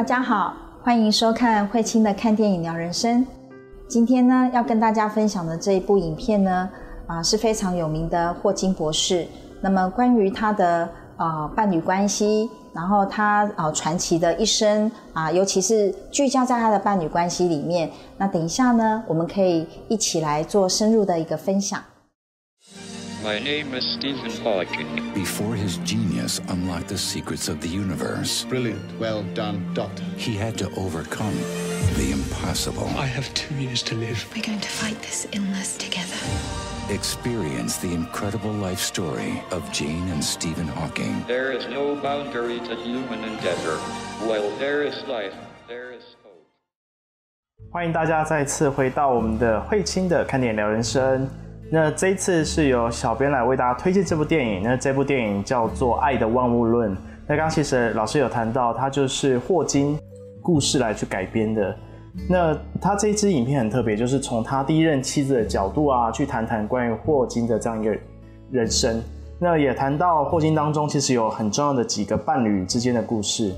大家好，欢迎收看慧清的看电影聊人生。今天呢，要跟大家分享的这一部影片呢，啊是非常有名的霍金博士。那么关于他的啊伴侣关系，然后他啊传奇的一生啊，尤其是聚焦在他的伴侣关系里面。那等一下呢，我们可以一起来做深入的一个分享。My name is Stephen Hawking. Before his genius unlocked the secrets of the universe, Brilliant. Well done, Doctor. he had to overcome the impossible. I have two years to live. We're going to fight this illness together. Experience the incredible life story of Jane and Stephen Hawking. There is no boundary to human endeavor. While there is life, there is hope. 欢迎大家再次回到我们的慧清的看点聊人生。 那这一次是由小编来为大家推荐这部电影。那这部电影叫做《爱的万物论》。那刚刚其实老师有谈到，它就是霍金故事来去改编的。那他这支影片很特别，就是从他第一任妻子的角度啊，去谈谈关于霍金的这样一个人生。那也谈到霍金当中其实有很重要的几个伴侣之间的故事。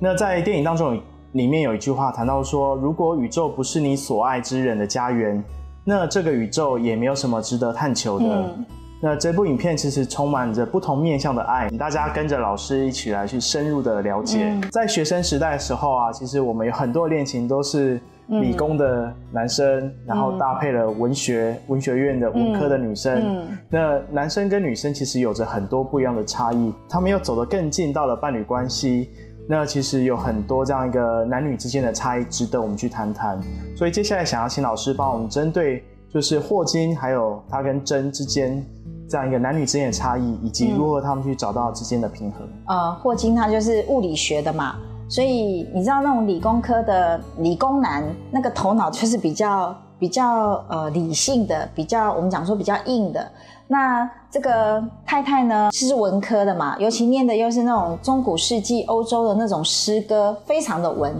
那在电影当中里面有一句话谈到说，如果宇宙不是你所爱之人的家园，那这个宇宙也没有什么值得探求的。嗯那这部影片其实充满着不同面向的爱，大家跟着老师一起来去深入的了解。嗯在学生时代的时候啊，其实我们有很多恋情都是理工的男生，然后搭配了文学文学院的文科的女生。嗯那男生跟女生其实有着很多不一样的差异，他们又走得更近，到了伴侣关系。那其实有很多这样一个男女之间的差异，值得我们去谈谈。所以接下来想要请老师帮我们针对，就是霍金还有他跟真之间这样一个男女之间的差异，以及如何他们去找到之间的平衡。呃，霍金他就是物理学的嘛，所以你知道那种理工科的理工男，那个头脑就是比较比较呃理性的，比较我们讲说比较硬的。那这个太太呢是文科的嘛，尤其念的又是那种中古世纪欧洲的那种诗歌，非常的文。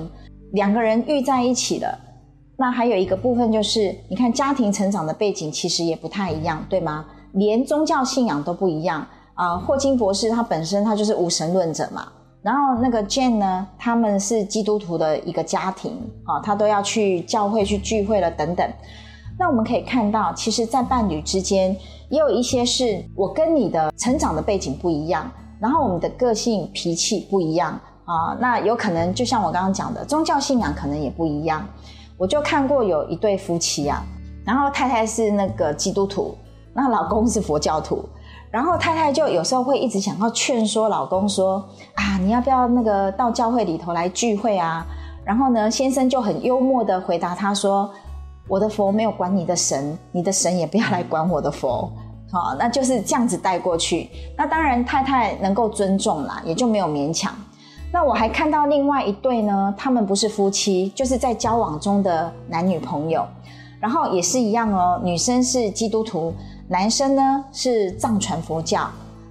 两个人遇在一起了，那还有一个部分就是，你看家庭成长的背景其实也不太一样，对吗？连宗教信仰都不一样啊、霍金博士他本身他就是无神论者嘛，然后那个 Jane 呢，他们是基督徒的一个家庭啊，他都要去教会去聚会了等等。那我们可以看到，其实，在伴侣之间也有一些是我跟你的成长的背景不一样，然后我们的个性脾气不一样啊，那有可能就像我刚刚讲的，宗教信仰可能也不一样。我就看过有一对夫妻啊，然后太太是那个基督徒，那老公是佛教徒，然后太太就有时候会一直想要劝说老公说啊，你要不要那个到教会里头来聚会啊？然后呢，先生就很幽默的回答他说：“我的佛没有管你的神，你的神也不要来管我的佛。”好，那就是这样子带过去。那当然太太能够尊重啦，也就没有勉强。那我还看到另外一对呢，他们不是夫妻，就是在交往中的男女朋友，然后也是一样哦，女生是基督徒，男生呢是藏传佛教。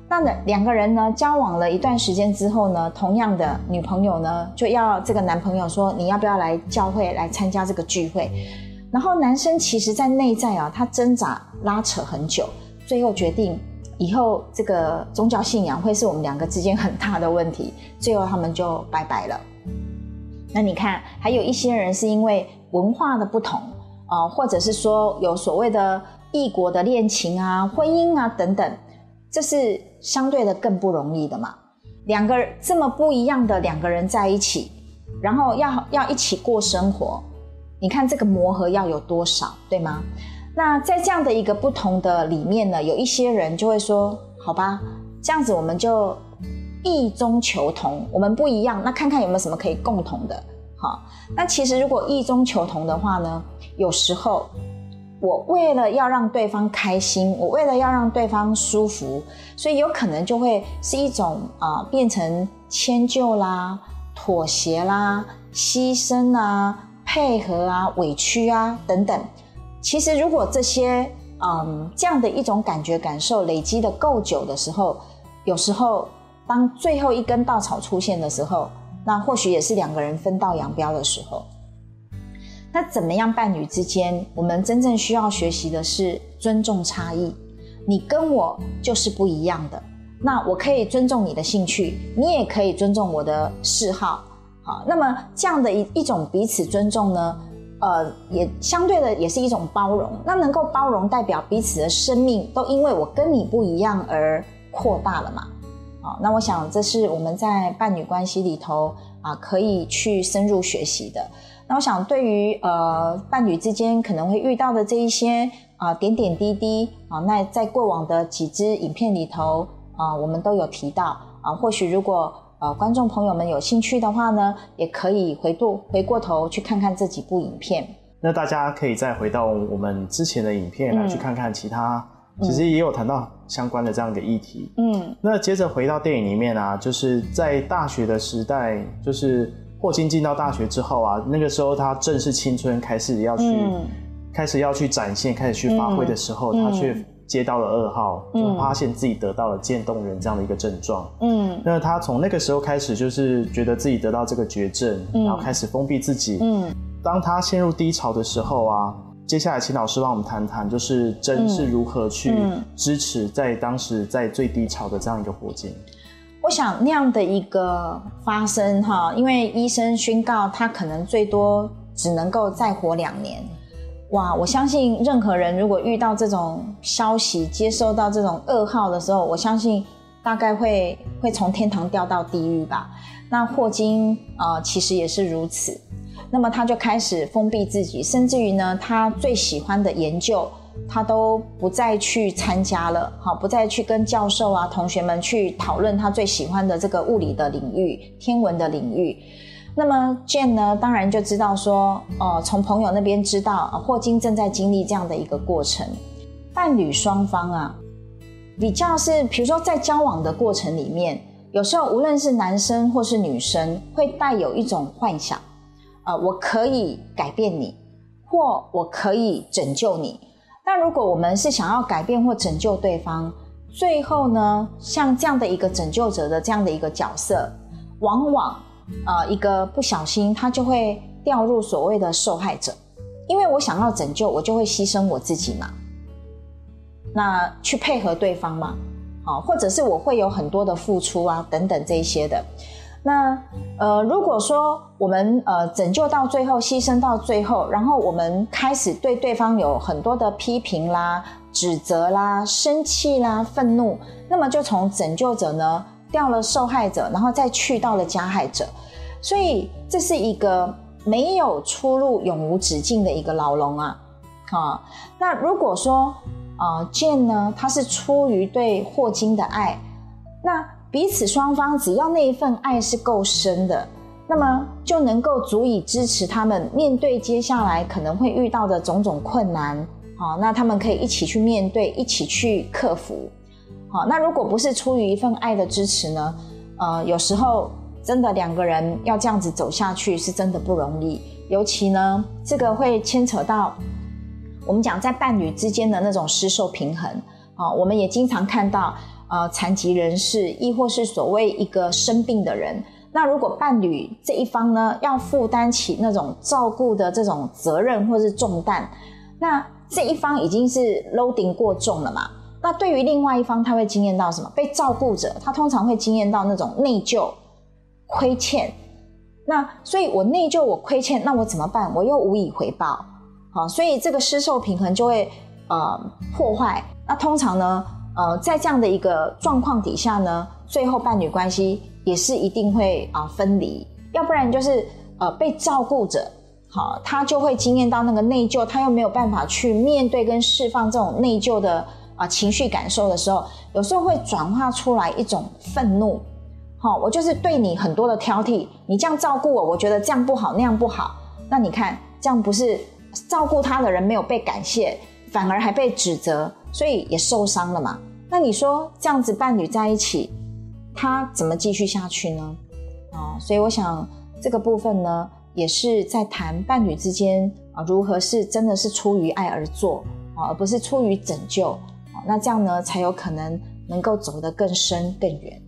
那呢两个人呢交往了一段时间之后呢，同样的女朋友呢就要这个男朋友说你要不要来教会来参加这个聚会？然后男生其实在内在啊，他挣扎拉扯很久，最后决定以后这个宗教信仰会是我们两个之间很大的问题，最后他们就拜拜了。那你看，还有一些人是因为文化的不同，呃，或者是说有所谓的异国的恋情啊、婚姻啊等等，这是相对的更不容易的嘛。两个这么不一样的两个人在一起，然后要要一起过生活，你看这个磨合要有多少，对吗？那在这样的一个不同的里面呢，有一些人就会说，好吧，这样子我们就异中求同，我们不一样，那看看有没有什么可以共同的。好，那其实如果异中求同的话呢，有时候我为了要让对方开心，我为了要让对方舒服，所以有可能就会是一种啊、呃变成迁就啦、妥协啦、牺牲啊、配合啊、委屈啊等等。其实如果这些嗯这样的一种感觉感受累积的够久的时候，有时候当最后一根稻草出现的时候，那或许也是两个人分道扬镳的时候。那怎么样伴侣之间，我们真正需要学习的是尊重差异。你跟我就是不一样的，那我可以尊重你的兴趣，你也可以尊重我的嗜好。好，那么这样的一一种彼此尊重呢，呃，也相对的也是一种包容。那能够包容，代表彼此的生命都因为我跟你不一样而扩大了嘛？好，那我想这是我们在伴侣关系里头啊，可以去深入学习的。那我想对于呃伴侣之间可能会遇到的这一些啊点点滴滴啊，那在过往的几支影片里头啊，我们都有提到啊，或许如果呃，观众朋友们有兴趣的话呢，也可以回度回过头去看看这几部影片。那大家可以再回到我们之前的影片来去看看其他，其实也有谈到相关的这样一个议题。嗯。那接着回到电影里面啊，就是在大学的时代，就是霍金进到大学之后啊，那个时候他正是青春开始要去、嗯。开始要去展现、开始去发挥的时候，嗯他却接到了噩耗，嗯就发现自己得到了渐冻人这样的一个症状。嗯那他从那个时候开始，就是觉得自己得到这个绝症，嗯然后开始封闭自己。嗯当他陷入低潮的时候啊，接下来请老师帮我们谈谈，就是真是如何去嗯支持在当时在最低潮的这样一个火箭。我想那样的一个发生哈，因为医生宣告他可能最多只能够再活两年。哇，我相信任何人如果遇到这种消息，接收到这种噩耗的时候，我相信大概会会从天堂掉到地狱吧。那霍金呃其实也是如此，那么他就开始封闭自己，甚至于呢，他最喜欢的研究他都不再去参加了，好，不再去跟教授啊、同学们去讨论他最喜欢的这个物理的领域、天文的领域。那么 Jane 呢，当然就知道说，哦、从朋友那边知道，霍金正在经历这样的一个过程。伴侣双方啊，比较是，比如说在交往的过程里面，有时候无论是男生或是女生，会带有一种幻想，呃，我可以改变你，或我可以拯救你。但如果我们是想要改变或拯救对方，最后呢，像这样的一个拯救者的这样的一个角色，往往呃一个不小心，他就会掉入所谓的受害者，因为我想要拯救，我就会牺牲我自己嘛，那去配合对方嘛，好，或者是我会有很多的付出啊，等等这一些的。那呃，如果说我们呃拯救到最后，牺牲到最后，然后我们开始对对方有很多的批评啦、指责啦、生气啦、愤怒，那么就从拯救者呢掉了受害者，然后再去到了加害者，所以这是一个没有出路、永无止境的一个牢笼啊！啊，那如果说啊剑呢，他是出于对霍金的爱，那彼此双方只要那一份爱是够深的，那么就能够足以支持他们面对接下来可能会遇到的种种困难。好，那他们可以一起去面对，一起去克服。好，那如果不是出于一份爱的支持呢？呃，有时候真的两个人要这样子走下去是真的不容易，尤其呢，这个会牵扯到我们讲在伴侣之间的那种失受平衡。啊，我们也经常看到。呃，残疾人士，亦或是所谓一个生病的人，那如果伴侣这一方呢，要负担起那种照顾的这种责任或是重担，那这一方已经是 loading 过重了嘛？那对于另外一方，他会经验到什么？被照顾者，他通常会经验到那种内疚、亏欠。那所以我内疚，我亏欠，那我怎么办？我又无以回报，好，所以这个失受平衡就会呃破坏。那通常呢？呃，在这样的一个状况底下呢，最后伴侣关系也是一定会啊、分离，要不然就是呃被照顾者，好，他就会经验到那个内疚，他又没有办法去面对跟释放这种内疚的啊、情绪感受的时候，有时候会转化出来一种愤怒，好，我就是对你很多的挑剔，你这样照顾我，我觉得这样不好，那样不好，那你看这样不是照顾他的人没有被感谢，反而还被指责。所以也受伤了嘛？那你说这样子伴侣在一起，他怎么继续下去呢？啊，所以我想这个部分呢，也是在谈伴侣之间啊，如何是真的是出于爱而做啊，而不是出于拯救。那这样呢，才有可能能够走得更深更远。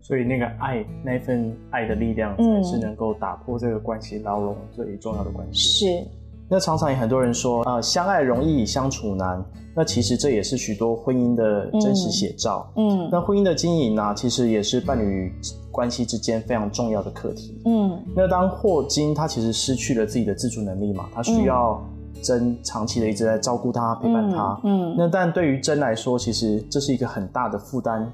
所以那个爱，那份爱的力量，才是能够打破这个关系牢笼最重要的关系。是，那常常也很多人说，呃，相爱容易相处难。那其实这也是许多婚姻的真实写照。嗯那婚姻的经营呢、其实也是伴侣关系之间非常重要的课题。嗯那当霍金他其实失去了自己的自主能力嘛，他需要真长期的一直在照顾他、陪伴他。嗯那但对于真来说，其实这是一个很大的负担。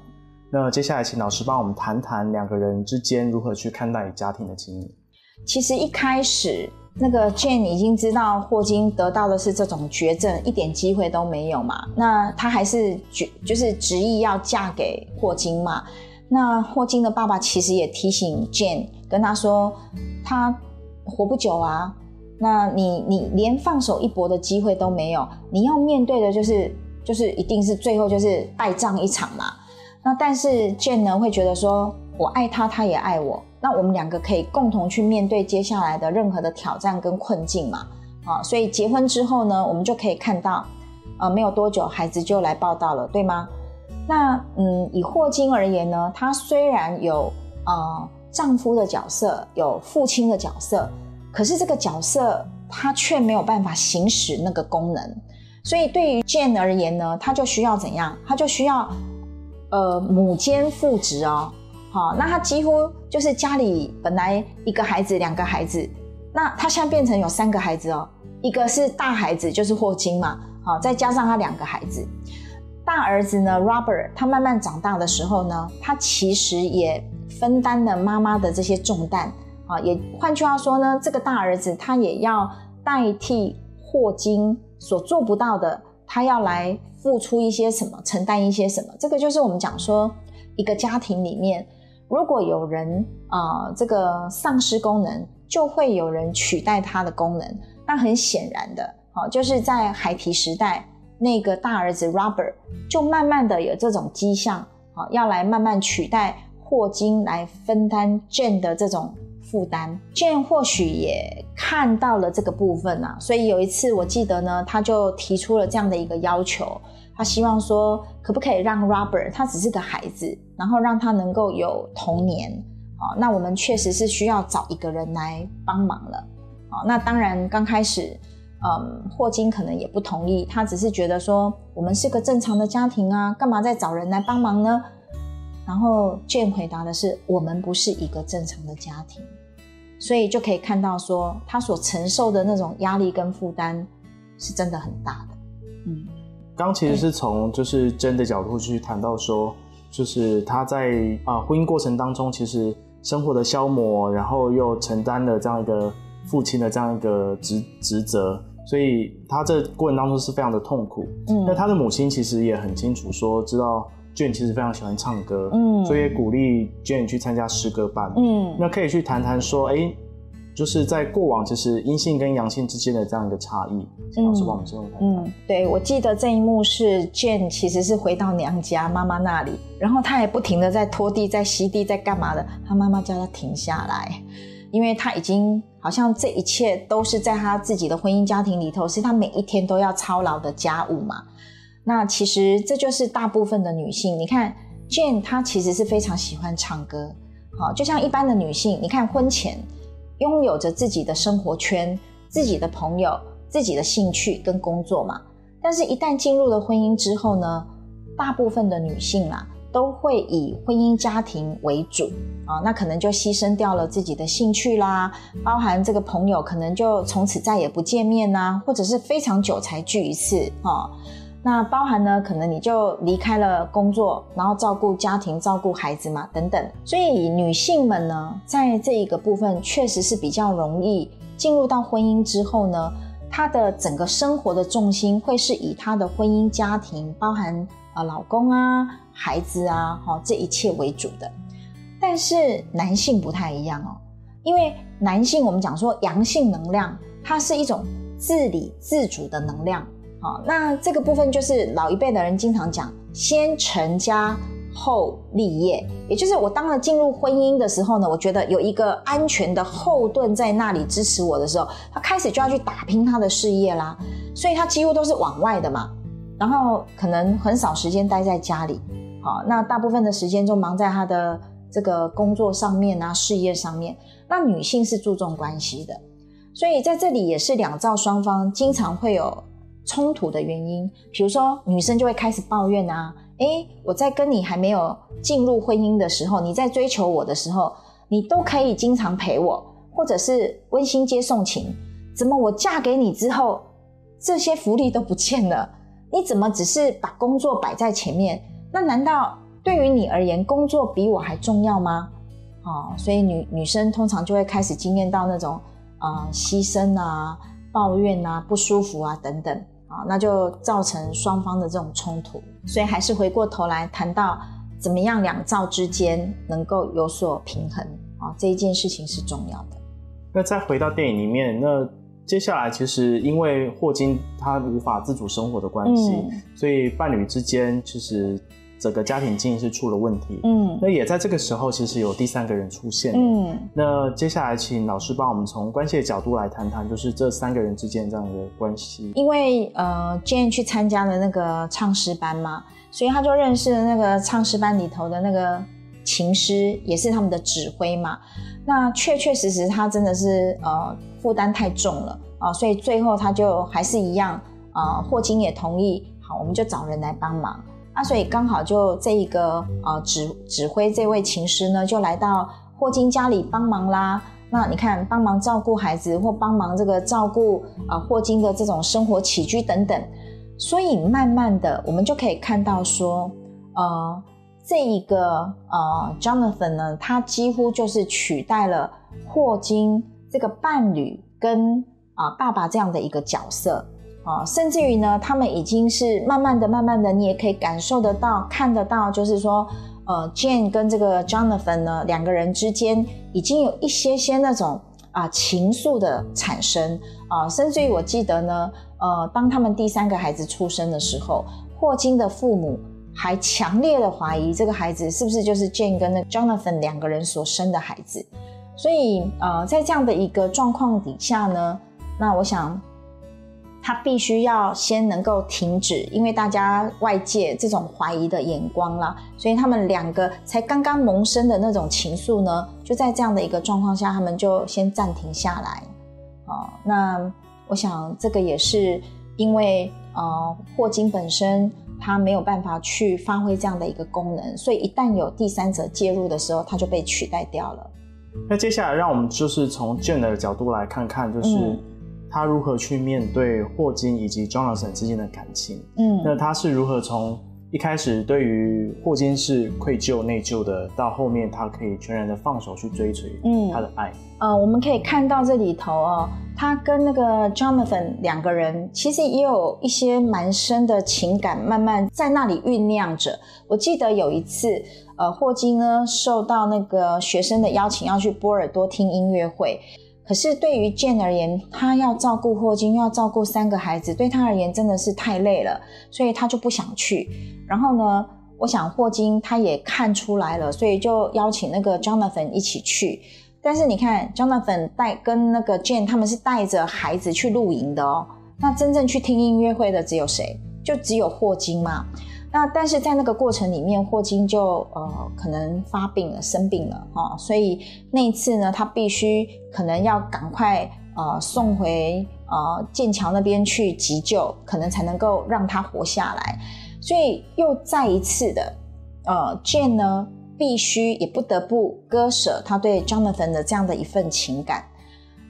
那接下来，请老师帮我们谈谈两个人之间如何去看待家庭的经营。其实一开始那个 Jane 已经知道霍金得到的是这种绝症，一点机会都没有嘛。那她还是决就是执意要嫁给霍金嘛。那霍金的爸爸其实也提醒 Jane，跟他说他活不久啊。那你你连放手一搏的机会都没有，你要面对的就是就是一定是最后就是败仗一场嘛。那但是 Jane 呢会觉得说，我爱他，他也爱我，那我们两个可以共同去面对接下来的任何的挑战跟困境嘛。啊，所以结婚之后呢，我们就可以看到，呃，没有多久孩子就来报道了，对吗？那嗯，以霍金而言呢，他虽然有呃丈夫的角色，有父亲的角色，可是这个角色他却没有办法行使那个功能。所以对于 Jane 而言呢，他就需要怎样？他就需要呃母兼父职哦。好，那他几乎就是家里本来一个孩子、两个孩子，那他现在变成有三个孩子哦。一个是大孩子，就是霍金嘛，好，再加上他两个孩子。大儿子呢，Robert，他慢慢长大的时候呢，他其实也分担了妈妈的这些重担啊。也换句话说呢，这个大儿子他也要代替霍金所做不到的，他要来付出一些什么，承担一些什么。这个就是我们讲说，一个家庭里面，如果有人啊、这个丧失功能，就会有人取代他的功能。那很显然的，好、就是在孩提时代，那个大儿子 Robert 就慢慢的有这种迹象，好、要来慢慢取代霍金来分担 Jane 的这种负担。Jane 或许也看到了这个部分啊，所以有一次我记得呢，他就提出了这样的一个要求，他希望说，可不可以让 Robert 他只是个孩子，然后让他能够有童年。好，那我们确实是需要找一个人来帮忙了。好，那当然刚开始，嗯，霍金可能也不同意，他只是觉得说，我们是个正常的家庭啊，干嘛再找人来帮忙呢？然后 Jane 回答的是，我们不是一个正常的家庭，所以就可以看到说，他所承受的那种压力跟负担是真的很大的。嗯，刚其实是从就是真的角度去谈到说，就是他在啊、婚姻过程当中，其实生活的消磨，然后又承担了这样一个父亲的这样一个职职责，所以他这过程当中是非常的痛苦。嗯那他的母亲其实也很清楚说，知道 Jane 其实非常喜欢唱歌，嗯所以也鼓励 Jane 去参加诗歌班。嗯那可以去谈谈说，哎、就是在过往其实阴性跟阳性之间的这样一个差异，请老师帮我们深入谈谈。嗯，对，我记得这一幕是 Jane 其实是回到娘家妈妈那里，然后她也不停的在拖地、在吸地、在干嘛的，她妈妈叫她停下来，因为她已经好像这一切都是在她自己的婚姻家庭里头，是她每一天都要操劳的家务嘛。那其实这就是大部分的女性，你看 Jane 她其实是非常喜欢唱歌，好，就像一般的女性，你看婚前拥有着自己的生活圈、自己的朋友、自己的兴趣跟工作嘛。但是，一旦进入了婚姻之后呢，大部分的女性啦、都会以婚姻家庭为主啊，那可能就牺牲掉了自己的兴趣啦，包含这个朋友可能就从此再也不见面呐、或者是非常久才聚一次啊。那包含呢，可能你就离开了工作，然后照顾家庭、照顾孩子嘛，等等。所以女性们呢，在这一个部分确实是比较容易进入到婚姻之后呢，她的整个生活的重心会是以她的婚姻家庭，包含啊老公啊、孩子啊，哈、这一切为主的。但是男性不太一样哦，因为男性我们讲说阳性能量，它是一种自理自主的能量。好，那这个部分就是老一辈的人经常讲，先成家后立业，也就是我当了进入婚姻的时候呢，我觉得有一个安全的后盾在那里支持我的时候，他开始就要去打拼他的事业啦，所以他几乎都是往外的嘛，然后可能很少时间待在家里，好，那大部分的时间就忙在他的这个工作上面啊，事业上面。那女性是注重关系的，所以在这里也是两造双方经常会有冲突的原因。比如说女生就会开始抱怨啊，诶，我在跟你还没有进入婚姻的时候，你在追求我的时候，你都可以经常陪我，或者是温馨接送情，怎么我嫁给你之后，这些福利都不见了？你怎么只是把工作摆在前面？那难道对于你而言，工作比我还重要吗？哦，所以女女生通常就会开始经验到那种呃牺牲啊、抱怨啊、不舒服啊等等啊，那就造成双方的这种冲突。所以还是回过头来谈到怎么样两造之间能够有所平衡啊，这一件事情是重要的。那再回到电影里面，那接下来其实因为霍金他无法自主生活的关系，嗯所以伴侣之间其实整个家庭经营是出了问题。嗯那也在这个时候，其实有第三个人出现。嗯，那接下来，请老师帮我们从关系的角度来谈谈，就是这三个人之间这样的关系。因为呃，Jane 去参加了那个唱诗班嘛，所以他就认识了那个唱诗班里头的那个琴师，也是他们的指挥嘛。那确确实实，他真的是呃负担太重了啊、所以最后他就还是一样啊、霍金也同意，好，我们就找人来帮忙。啊，所以刚好就这一个呃指指挥这位琴师呢，就来到霍金家里帮忙啦。那你看，帮忙照顾孩子，或帮忙这个照顾啊、霍金的这种生活起居等等。所以慢慢的，我们就可以看到说，呃，这一个呃 Jonathan 呢，他几乎就是取代了霍金这个伴侣跟啊、爸爸这样的一个角色。啊，甚至于呢，他们已经是慢慢的、慢慢的，你也可以感受得到、看得到，就是说，呃，Jane 跟这个 Jonathan 呢，两个人之间已经有一些些那种啊、情愫的产生啊，甚至于我记得呢，呃，当他们第三个孩子出生的时候，霍金的父母还强烈的怀疑这个孩子是不是就是 Jane 跟那个 Jonathan 两个人所生的孩子，所以呃，在这样的一个状况底下呢，那我想。他必须要先能够停止，因为大家外界这种怀疑的眼光啦，所以他们两个才刚刚萌生的那种情愫呢，就在这样的一个状况下，他们就先暂停下来。哦，那我想这个也是因为呃霍金本身他没有办法去发挥这样的一个功能，所以一旦有第三者介入的时候，他就被取代掉了。那接下来，让我们就是从 Jane 的角度来看看，就是嗯他如何去面对霍金以及 Jonathan 之间的感情。嗯那他是如何从一开始对于霍金是愧疚内疚的，到后面他可以全然的放手去追随嗯他的爱。呃，我们可以看到这里头哦，他跟那个 Jonathan 两个人其实也有一些蛮深的情感，慢慢在那里酝酿着。我记得有一次，呃，霍金呢受到那个学生的邀请，要去波尔多听音乐会。可是对于 Jane 而言，他要照顾霍金，又要照顾三个孩子，对他而言真的是太累了，所以他就不想去。然后呢，我想霍金他也看出来了，所以就邀请那个 Jonathan 一起去。但是你看，Jonathan 带跟那个 Jane 他们是带着孩子去露营的哦。那真正去听音乐会的只有谁？就只有霍金嘛。那但是在那个过程里面，霍金就呃可能发病了，生病了哦，所以那一次呢，他必须可能要赶快呃送回呃剑桥那边去急救，可能才能够让他活下来。所以又再一次的，呃，Jane 呢必须也不得不割舍他对 Jonathan 的这样的一份情感。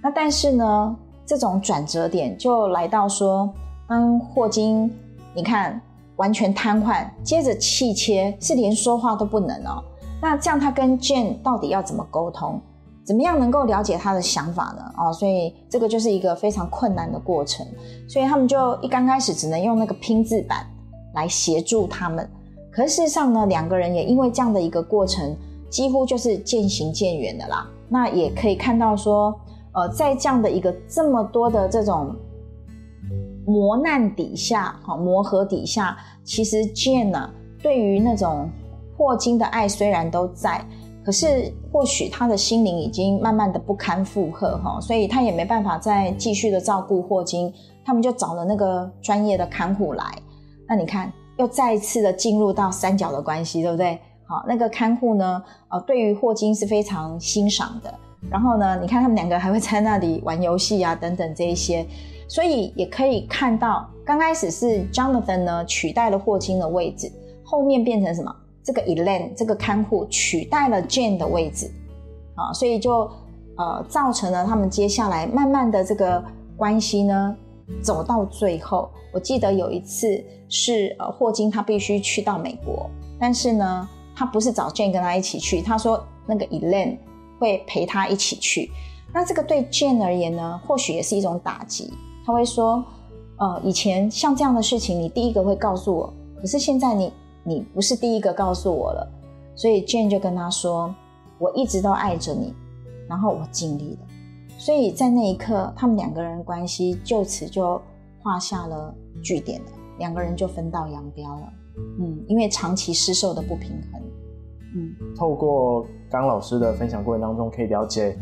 那但是呢，这种转折点就来到说，当霍金你看完全瘫痪，接着气切，是连说话都不能哦。那这样他跟 Jane 到底要怎么沟通？怎么样能够了解他的想法呢？哦，所以这个就是一个非常困难的过程。所以他们就一刚开始只能用那个拼字板来协助他们。可是事实上呢，两个人也因为这样的一个过程，几乎就是渐行渐远的啦。那也可以看到说，呃，在这样的一个这么多的这种磨难底下，哈、磨合底下，其实 Jane 呢、对于那种霍金的爱虽然都在，可是或许他的心灵已经慢慢的不堪负荷哈，所以他也没办法再继续的照顾霍金，他们就找了那个专业的看护来。那你看，又再一次的进入到三角的关系，对不对？好，那个看护呢，呃，对于霍金是非常欣赏的，然后呢，你看他们两个还会在那里玩游戏啊，等等这一些，所以也可以看到，刚开始是 Jonathan 呢取代了霍金的位置，后面变成什么？这个 Elaine 这个看护取代了 Jane 的位置，啊，所以就呃造成了他们接下来慢慢的这个关系呢走到最后。我记得有一次是呃霍金他必须去到美国，但是呢他不是找 Jane 跟他一起去，他说那个 Elaine 会陪他一起去。那这个对 Jane 而言呢，或许也是一种打击。他会说，呃，以前像这样的事情，你第一个会告诉我，可是现在你。你不是第一个告诉我了，所以 Jane 就跟他说：“我一直都爱着你，然后我尽力了。”所以在那一刻，他们两个人关系就此就画下了句点了，两个人就分道扬镳了。嗯，因为长期失受的不平衡。嗯，透过刚老师的分享过程当中，可以了解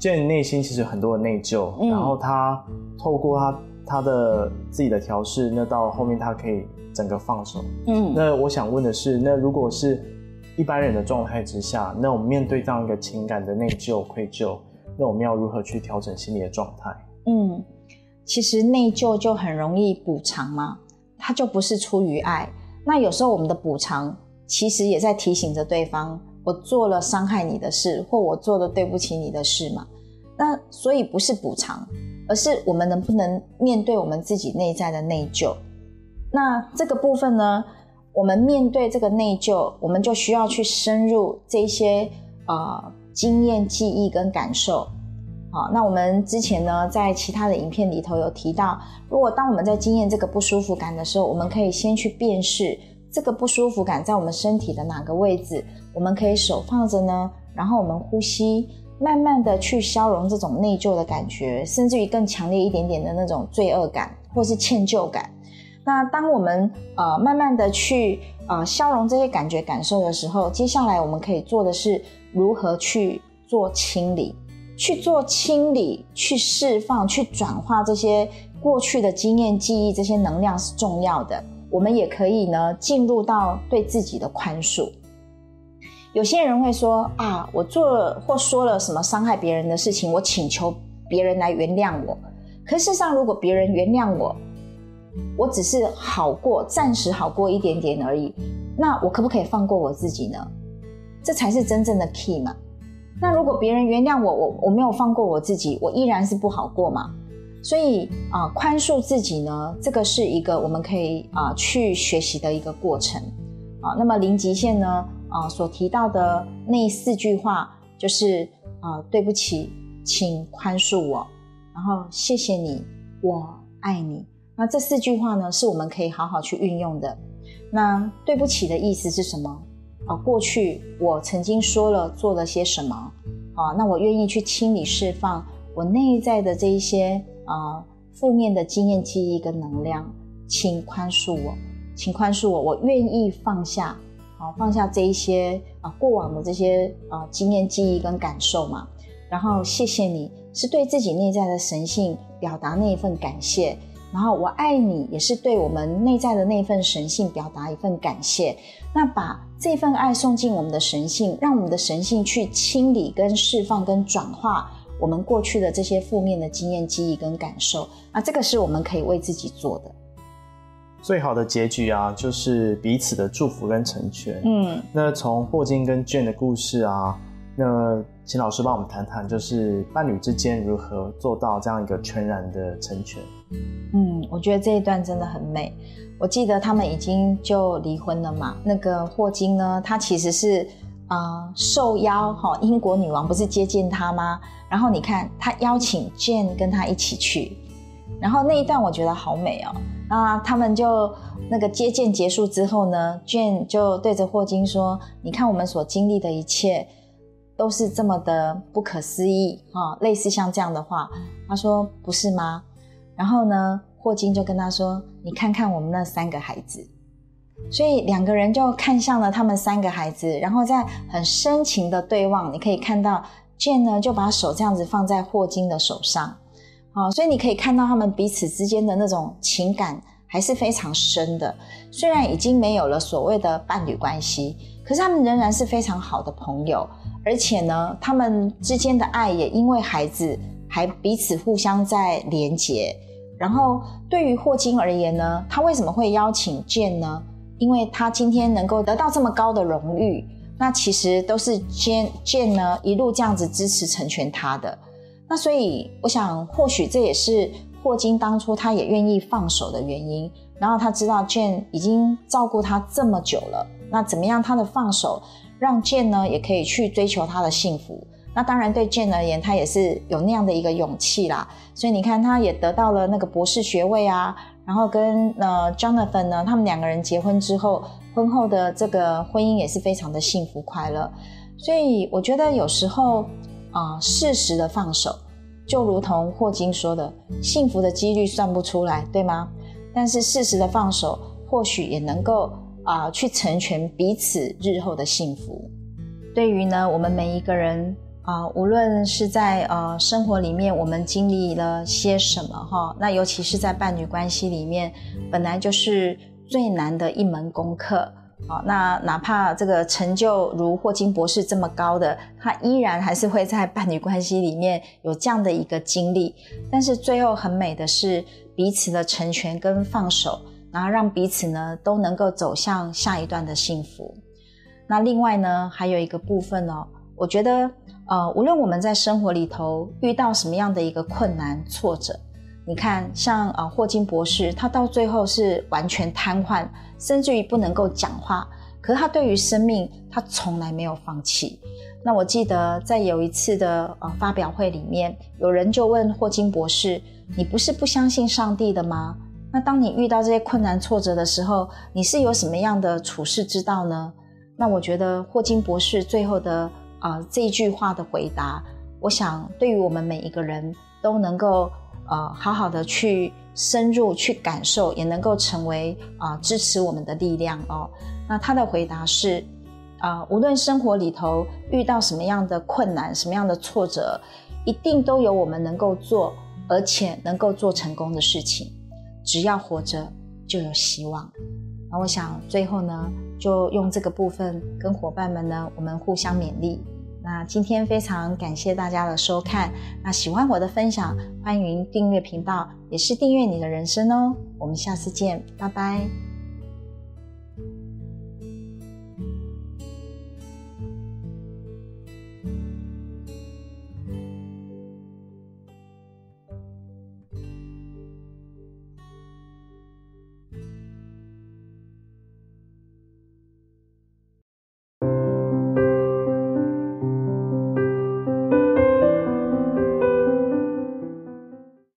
Jane 内心其实很多的内疚，然后他透过他他的自己的调试，那到后面他可以。整个放手，嗯，那我想问的是，那如果是一般人的状态之下，那我们面对这样一个情感的内疚、愧疚，那我们要如何去调整心理的状态？嗯，其实内疚就很容易补偿嘛，它就不是出于爱。那有时候我们的补偿，其实也在提醒着对方，我做了伤害你的事，或我做了对不起你的事嘛。那所以不是补偿，而是我们能不能面对我们自己内在的内疚。那这个部分呢，我们面对这个内疚，我们就需要去深入这些啊经验、记忆跟感受。好，那我们之前呢，在其他的影片里头有提到，如果当我们在经验这个不舒服感的时候，我们可以先去辨识这个不舒服感在我们身体的哪个位置，我们可以手放着呢，然后我们呼吸，慢慢的去消融这种内疚的感觉，甚至于更强烈一点点的那种罪恶感或是歉疚感。那当我们呃慢慢的去呃消融这些感觉感受的时候，接下来我们可以做的是如何去做清理，去做清理，去释放，去转化这些过去的经验记忆，这些能量是重要的。我们也可以呢进入到对自己的宽恕。有些人会说啊，我做了或说了什么伤害别人的事情，我请求别人来原谅我。可事实上，如果别人原谅我，我只是好过，暂时好过一点点而已。那我可不可以放过我自己呢？这才是真正的 key 嘛。那如果别人原谅我，我我没有放过我自己，我依然是不好过嘛。所以啊，宽恕自己呢，这个是一个我们可以啊去学习的一个过程啊。那么零极限呢啊所提到的那四句话就是啊，对不起，请宽恕我，然后谢谢你，我爱你。那这四句话呢，是我们可以好好去运用的。那对不起的意思是什么？啊，过去我曾经说了做了些什么？啊，那我愿意去清理释放我内在的这一些啊负面的经验记忆跟能量，请宽恕我，请宽恕我，我愿意放下，好放下这一些啊过往的这些啊经验记忆跟感受嘛。然后谢谢你是对自己内在的神性表达那一份感谢。然后我爱你，也是对我们内在的那份神性表达一份感谢。那把这份爱送进我们的神性，让我们的神性去清理、跟释放、跟转化我们过去的这些负面的经验、记忆跟感受。那这个是我们可以为自己做的。最好的结局啊，就是彼此的祝福跟成全。嗯，那从霍金跟 Jane 的故事啊。那请老师帮我们谈谈，就是伴侣之间如何做到这样一个全然的成全。嗯，我觉得这一段真的很美。我记得他们已经就离婚了嘛。那个霍金呢，他其实是啊受邀哈，英国女王不是接见他吗？然后你看他邀请 Jane 跟他一起去，然后那一段我觉得好美哦。那他们就那个接见结束之后呢卷就对着霍金说：“你看我们所经历的一切。”都是这么的不可思议哈，类似像这样的话，他说不是吗？然后呢，霍金就跟他说：“你看看我们那三个孩子。”所以两个人就看向了他们三个孩子，然后在很深情的对望。你可以看到卷呢就把手这样子放在霍金的手上，啊，所以你可以看到他们彼此之间的那种情感还是非常深的。虽然已经没有了所谓的伴侣关系，可是他们仍然是非常好的朋友。而且呢，他们之间的爱也因为孩子还彼此互相在连结。然后对于霍金而言呢，他为什么会邀请健呢？因为他今天能够得到这么高的荣誉，那其实都是 Jane Jane 呢一路这样子支持成全他的。那所以我想，或许这也是霍金当初他也愿意放手的原因。然后他知道 jan 已经照顾他这么久了，那怎么样他的放手，让 jan 呢也可以去追求他的幸福？那当然对 jan 而言，他也是有那样的一个勇气啦。所以你看，他也得到了那个博士学位啊。然后跟呃 Jonathan 呢，他们两个人结婚之后，婚后的这个婚姻也是非常的幸福快乐。所以我觉得有时候啊，适时的放手，就如同霍金说的，幸福的几率算不出来，对吗？但是适时的放手，或许也能够啊，去成全彼此日后的幸福。对于呢，我们每一个人啊，无论是在呃生活里面，我们经历了些什么哈，那尤其是在伴侣关系里面，本来就是最难的一门功课。好，那哪怕这个成就如霍金博士这么高的，他依然还是会在伴侣关系里面有这样的一个经历。但是最后很美的是彼此的成全跟放手，然后让彼此呢都能够走向下一段的幸福。那另外呢，还有一个部分哦，我觉得呃，无论我们在生活里头遇到什么样的一个困难挫折。你看，像啊霍金博士，他到最后是完全瘫痪，甚至于不能够讲话。可是他对于生命，他从来没有放弃。那我记得在有一次的呃发表会里面，有人就问霍金博士：“你不是不相信上帝的吗？那当你遇到这些困难挫折的时候，你是有什么样的处世之道呢？”那我觉得霍金博士最后的啊这一句话的回答，我想对于我们每一个人都能够。呃，好好的去深入去感受，也能够成为啊支持我们的力量哦。那他的回答是啊，无论生活里头遇到什么样的困难、什么样的挫折，一定都有我们能够做，而且能够做成功的事情。只要活着，就有希望。那我想最后呢，就用这个部分跟伙伴们呢，我们互相勉励。那今天非常感谢大家的收看。那喜欢我的分享，欢迎订阅频道，也是订阅你的人生哦。我们下次见，拜拜。